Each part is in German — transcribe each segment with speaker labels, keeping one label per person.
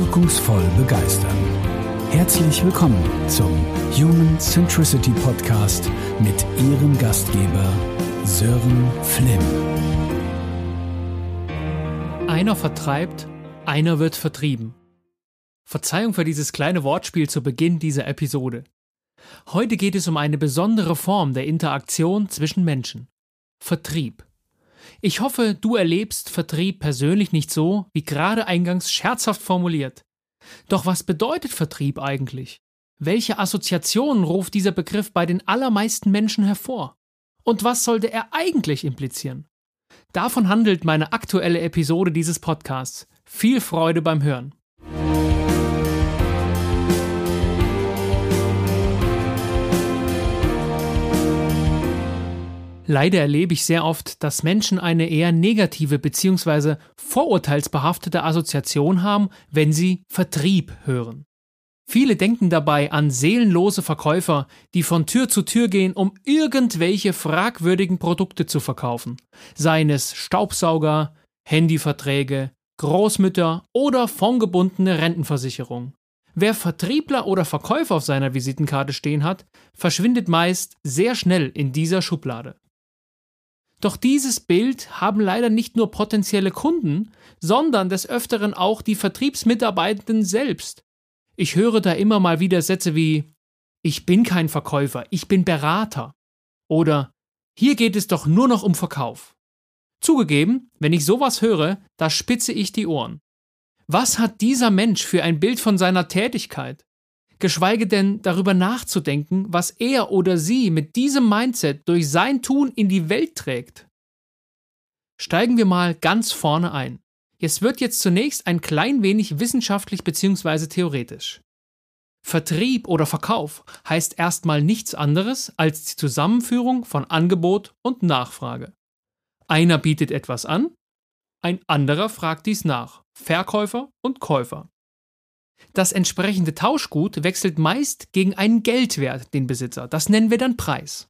Speaker 1: wirkungsvoll begeistern. Herzlich willkommen zum Human Centricity Podcast mit Ihrem Gastgeber Sören Flimm.
Speaker 2: Einer vertreibt, einer wird vertrieben. Verzeihung für dieses kleine Wortspiel zu Beginn dieser Episode. Heute geht es um eine besondere Form der Interaktion zwischen Menschen. Vertrieb. Ich hoffe, du erlebst Vertrieb persönlich nicht so, wie gerade eingangs scherzhaft formuliert. Doch was bedeutet Vertrieb eigentlich? Welche Assoziationen ruft dieser Begriff bei den allermeisten Menschen hervor? Und was sollte er eigentlich implizieren? Davon handelt meine aktuelle Episode dieses Podcasts. Viel Freude beim Hören. Leider erlebe ich sehr oft, dass Menschen eine eher negative bzw. vorurteilsbehaftete Assoziation haben, wenn sie Vertrieb hören. Viele denken dabei an seelenlose Verkäufer, die von Tür zu Tür gehen, um irgendwelche fragwürdigen Produkte zu verkaufen, seien es Staubsauger, Handyverträge, Großmütter oder fondgebundene Rentenversicherung. Wer Vertriebler oder Verkäufer auf seiner Visitenkarte stehen hat, verschwindet meist sehr schnell in dieser Schublade. Doch dieses Bild haben leider nicht nur potenzielle Kunden, sondern des Öfteren auch die Vertriebsmitarbeitenden selbst. Ich höre da immer mal wieder Sätze wie Ich bin kein Verkäufer, ich bin Berater. Oder Hier geht es doch nur noch um Verkauf. Zugegeben, wenn ich sowas höre, da spitze ich die Ohren. Was hat dieser Mensch für ein Bild von seiner Tätigkeit? Geschweige denn darüber nachzudenken, was er oder sie mit diesem Mindset durch sein Tun in die Welt trägt. Steigen wir mal ganz vorne ein. Es wird jetzt zunächst ein klein wenig wissenschaftlich bzw. theoretisch. Vertrieb oder Verkauf heißt erstmal nichts anderes als die Zusammenführung von Angebot und Nachfrage. Einer bietet etwas an, ein anderer fragt dies nach, Verkäufer und Käufer. Das entsprechende Tauschgut wechselt meist gegen einen Geldwert den Besitzer. Das nennen wir dann Preis.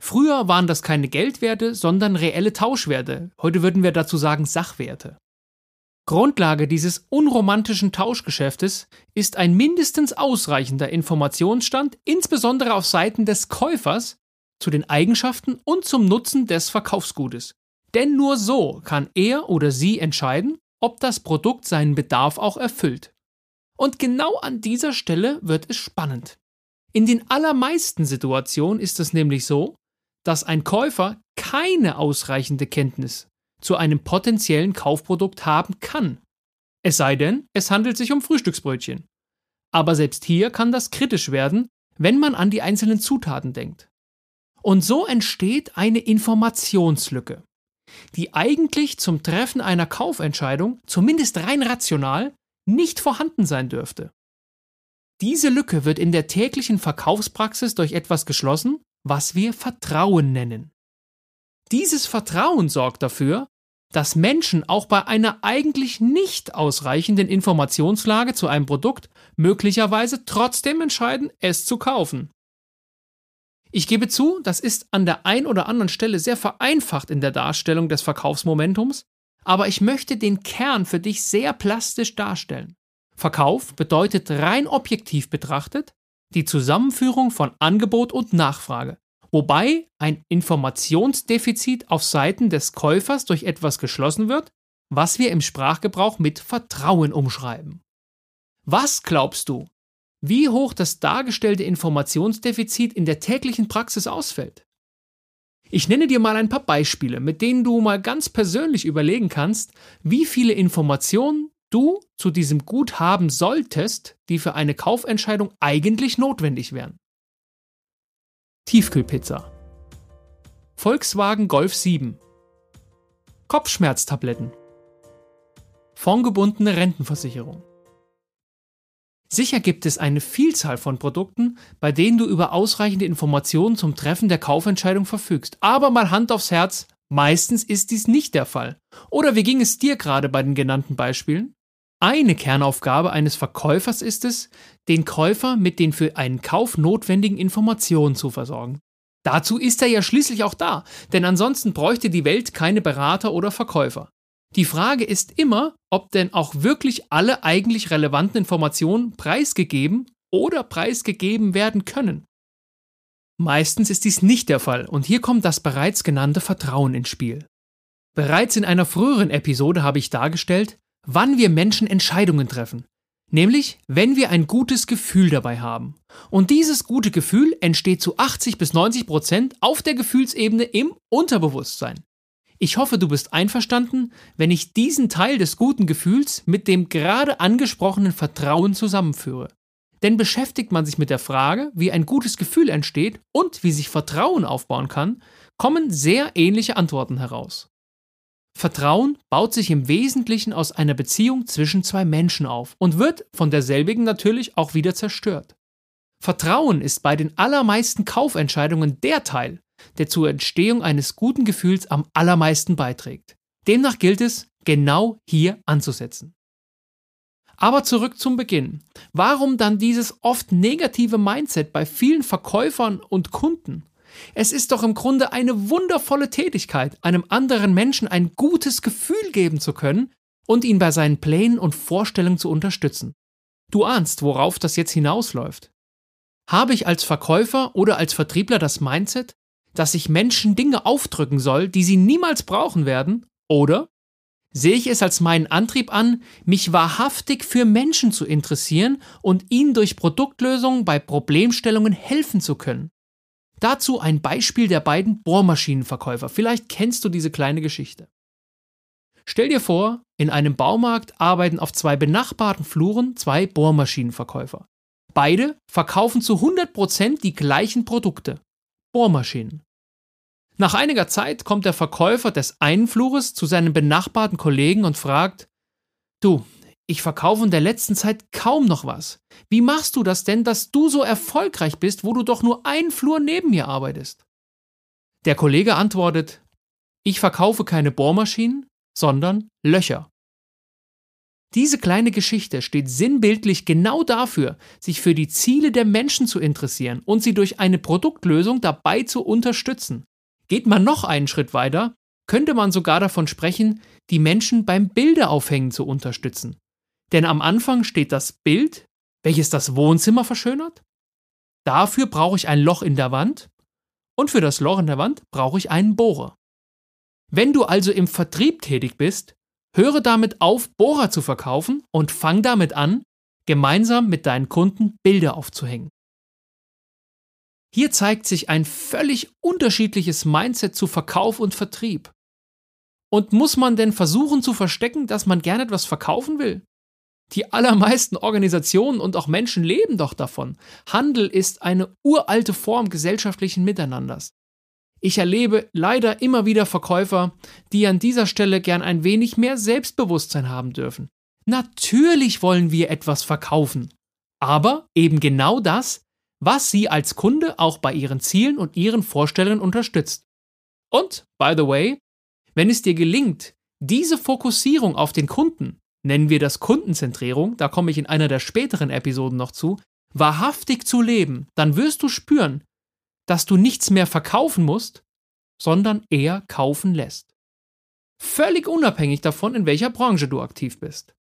Speaker 2: Früher waren das keine Geldwerte, sondern reelle Tauschwerte. Heute würden wir dazu sagen Sachwerte. Grundlage dieses unromantischen Tauschgeschäftes ist ein mindestens ausreichender Informationsstand, insbesondere auf Seiten des Käufers, zu den Eigenschaften und zum Nutzen des Verkaufsgutes. Denn nur so kann er oder sie entscheiden, ob das Produkt seinen Bedarf auch erfüllt. Und genau an dieser Stelle wird es spannend. In den allermeisten Situationen ist es nämlich so, dass ein Käufer keine ausreichende Kenntnis zu einem potenziellen Kaufprodukt haben kann. Es sei denn, es handelt sich um Frühstücksbrötchen. Aber selbst hier kann das kritisch werden, wenn man an die einzelnen Zutaten denkt. Und so entsteht eine Informationslücke, die eigentlich zum Treffen einer Kaufentscheidung, zumindest rein rational, nicht vorhanden sein dürfte. Diese Lücke wird in der täglichen Verkaufspraxis durch etwas geschlossen, was wir Vertrauen nennen. Dieses Vertrauen sorgt dafür, dass Menschen auch bei einer eigentlich nicht ausreichenden Informationslage zu einem Produkt möglicherweise trotzdem entscheiden, es zu kaufen. Ich gebe zu, das ist an der ein oder anderen Stelle sehr vereinfacht in der Darstellung des Verkaufsmomentums, aber ich möchte den Kern für dich sehr plastisch darstellen. Verkauf bedeutet rein objektiv betrachtet die Zusammenführung von Angebot und Nachfrage, wobei ein Informationsdefizit auf Seiten des Käufers durch etwas geschlossen wird, was wir im Sprachgebrauch mit Vertrauen umschreiben. Was glaubst du, wie hoch das dargestellte Informationsdefizit in der täglichen Praxis ausfällt? Ich nenne dir mal ein paar Beispiele, mit denen du mal ganz persönlich überlegen kannst, wie viele Informationen du zu diesem Gut haben solltest, die für eine Kaufentscheidung eigentlich notwendig wären. Tiefkühlpizza. Volkswagen Golf 7. Kopfschmerztabletten. Fondgebundene Rentenversicherung. Sicher gibt es eine Vielzahl von Produkten, bei denen du über ausreichende Informationen zum Treffen der Kaufentscheidung verfügst. Aber mal Hand aufs Herz, meistens ist dies nicht der Fall. Oder wie ging es dir gerade bei den genannten Beispielen? Eine Kernaufgabe eines Verkäufers ist es, den Käufer mit den für einen Kauf notwendigen Informationen zu versorgen. Dazu ist er ja schließlich auch da, denn ansonsten bräuchte die Welt keine Berater oder Verkäufer. Die Frage ist immer, ob denn auch wirklich alle eigentlich relevanten Informationen preisgegeben oder preisgegeben werden können. Meistens ist dies nicht der Fall und hier kommt das bereits genannte Vertrauen ins Spiel. Bereits in einer früheren Episode habe ich dargestellt, wann wir Menschen Entscheidungen treffen, nämlich wenn wir ein gutes Gefühl dabei haben. Und dieses gute Gefühl entsteht zu 80 bis 90 Prozent auf der Gefühlsebene im Unterbewusstsein. Ich hoffe, du bist einverstanden, wenn ich diesen Teil des guten Gefühls mit dem gerade angesprochenen Vertrauen zusammenführe. Denn beschäftigt man sich mit der Frage, wie ein gutes Gefühl entsteht und wie sich Vertrauen aufbauen kann, kommen sehr ähnliche Antworten heraus. Vertrauen baut sich im Wesentlichen aus einer Beziehung zwischen zwei Menschen auf und wird von derselbigen natürlich auch wieder zerstört. Vertrauen ist bei den allermeisten Kaufentscheidungen der Teil, der zur Entstehung eines guten Gefühls am allermeisten beiträgt. Demnach gilt es, genau hier anzusetzen. Aber zurück zum Beginn. Warum dann dieses oft negative Mindset bei vielen Verkäufern und Kunden? Es ist doch im Grunde eine wundervolle Tätigkeit, einem anderen Menschen ein gutes Gefühl geben zu können und ihn bei seinen Plänen und Vorstellungen zu unterstützen. Du ahnst, worauf das jetzt hinausläuft. Habe ich als Verkäufer oder als Vertriebler das Mindset, dass ich Menschen Dinge aufdrücken soll, die sie niemals brauchen werden? Oder sehe ich es als meinen Antrieb an, mich wahrhaftig für Menschen zu interessieren und ihnen durch Produktlösungen bei Problemstellungen helfen zu können. Dazu ein Beispiel der beiden Bohrmaschinenverkäufer. Vielleicht kennst du diese kleine Geschichte. Stell dir vor, in einem Baumarkt arbeiten auf zwei benachbarten Fluren zwei Bohrmaschinenverkäufer. Beide verkaufen zu 100% die gleichen Produkte. Bohrmaschinen. Nach einiger Zeit kommt der Verkäufer des einen Flures zu seinem benachbarten Kollegen und fragt, Du, ich verkaufe in der letzten Zeit kaum noch was. Wie machst du das denn, dass du so erfolgreich bist, wo du doch nur einen Flur neben mir arbeitest? Der Kollege antwortet, ich verkaufe keine Bohrmaschinen, sondern Löcher. Diese kleine Geschichte steht sinnbildlich genau dafür, sich für die Ziele der Menschen zu interessieren und sie durch eine Produktlösung dabei zu unterstützen. Geht man noch einen Schritt weiter, könnte man sogar davon sprechen, die Menschen beim Bildeaufhängen zu unterstützen. Denn am Anfang steht das Bild, welches das Wohnzimmer verschönert. Dafür brauche ich ein Loch in der Wand und für das Loch in der Wand brauche ich einen Bohrer. Wenn du also im Vertrieb tätig bist, höre damit auf, Bohrer zu verkaufen und fang damit an, gemeinsam mit deinen Kunden Bilder aufzuhängen. Hier zeigt sich ein völlig unterschiedliches Mindset zu Verkauf und Vertrieb. Und muss man denn versuchen zu verstecken, dass man gerne etwas verkaufen will? Die allermeisten Organisationen und auch Menschen leben doch davon. Handel ist eine uralte Form gesellschaftlichen Miteinanders. Ich erlebe leider immer wieder Verkäufer, die an dieser Stelle gern ein wenig mehr Selbstbewusstsein haben dürfen. Natürlich wollen wir etwas verkaufen, aber eben genau das, was Sie als Kunde auch bei Ihren Zielen und Ihren Vorstellungen unterstützt. Und, by the way, wenn es dir gelingt, diese Fokussierung auf den Kunden, nennen wir das Kundenzentrierung, da komme ich in einer der späteren Episoden noch zu, wahrhaftig zu leben, dann wirst du spüren, dass du nichts mehr verkaufen musst, sondern eher kaufen lässt. Völlig unabhängig davon, in welcher Branche du aktiv bist.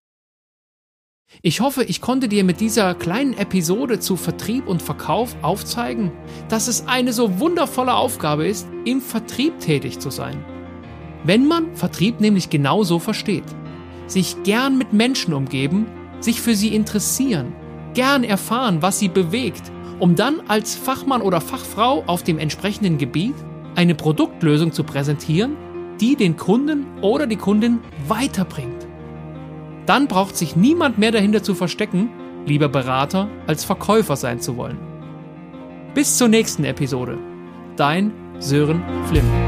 Speaker 2: Ich hoffe, ich konnte dir mit dieser kleinen Episode zu Vertrieb und Verkauf aufzeigen, dass es eine so wundervolle Aufgabe ist, im Vertrieb tätig zu sein. Wenn man Vertrieb nämlich genauso versteht, sich gern mit Menschen umgeben, sich für sie interessieren, gern erfahren, was sie bewegt, um dann als Fachmann oder Fachfrau auf dem entsprechenden Gebiet eine Produktlösung zu präsentieren, die den Kunden oder die Kundin weiterbringt. Dann braucht sich niemand mehr dahinter zu verstecken, lieber Berater als Verkäufer sein zu wollen. Bis zur nächsten Episode. Dein Sören Flimm.